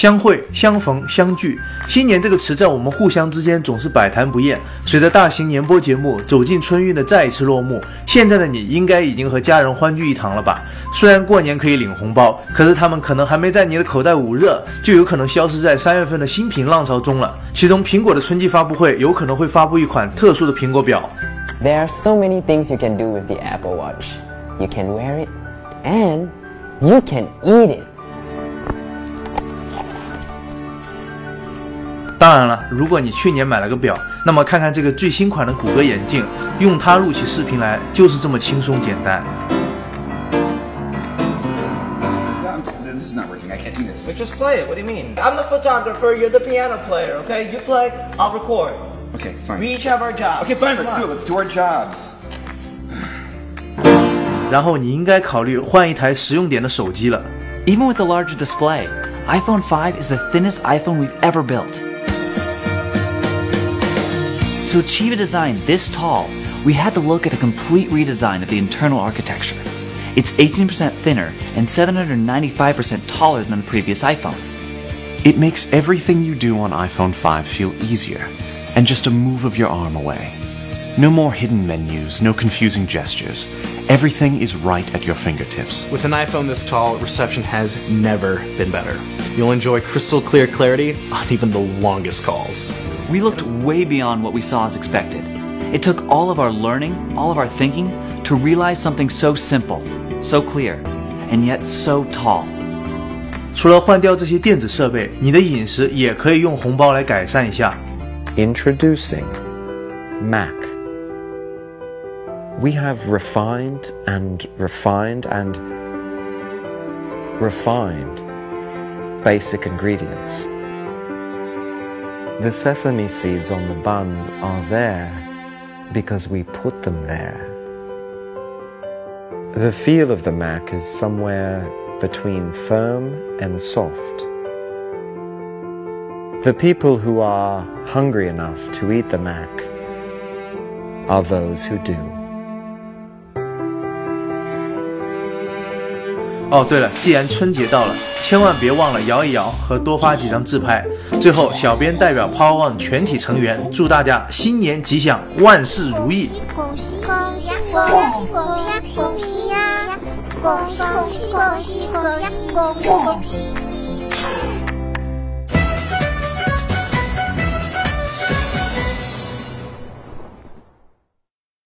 相会、相逢、相聚，新年这个词在我们互相之间总是百谈不厌。随着大型年播节目走进春运的再一次落幕，现在的你应该已经和家人欢聚一堂了吧？虽然过年可以领红包，可是他们可能还没在你的口袋捂热，就有可能消失在三月份的新品浪潮中了。其中，苹果的春季发布会有可能会发布一款特殊的苹果表。There are so many things you can do with the Apple Watch. You can wear it, and you can eat it. 当然了，如果你去年买了个表，那么看看这个最新款的谷歌眼镜，用它录起视频来就是这么轻松简单。This is not working. I can't do this. But just play it. What do you mean? I'm the photographer. You're the piano player. Okay, you play. I'll record. Okay, fine. We each have our jobs. Okay, fine. Come Let's do it. on. Let's do our jobs. 然后你应该考虑换一台实用点的手机了。 Even with the larger display, iPhone 5 is the thinnest iPhone we've ever built. To achieve a design this tall, we had to look at a complete redesign of the internal architecture. It's 18% thinner and 795% taller than the previous iPhone. It makes everything you do on iPhone 5 feel easier and just a move of your arm away. No more hidden menus, no confusing gestures. Everything is right at your fingertips. With an iPhone this tall, reception has never been better. You'll enjoy crystal clear clarity on even the longest calls. We looked way beyond what we saw as expected. It took all of our learning, all of our thinking, to realize something so simple, so clear, and yet so tall. 除了换掉这些电子设备，你的饮食也可以用红包来改善一下。 Introducing Mac. We have refined and refined and refined basic ingredients. The sesame seeds on the bun are there because we put them there. The feel of the Mac is somewhere between firm and soft. The people who are hungry enough to eat the Mac are those who do. 哦，对了，既然春节到了，千万别忘了摇一摇和多发几张自拍。最后，小编代表 Power One 全体成员祝大家新年吉祥，万事如意。恭喜恭喜恭喜恭喜恭喜恭喜恭喜！恭喜恭喜恭喜恭喜恭喜恭喜！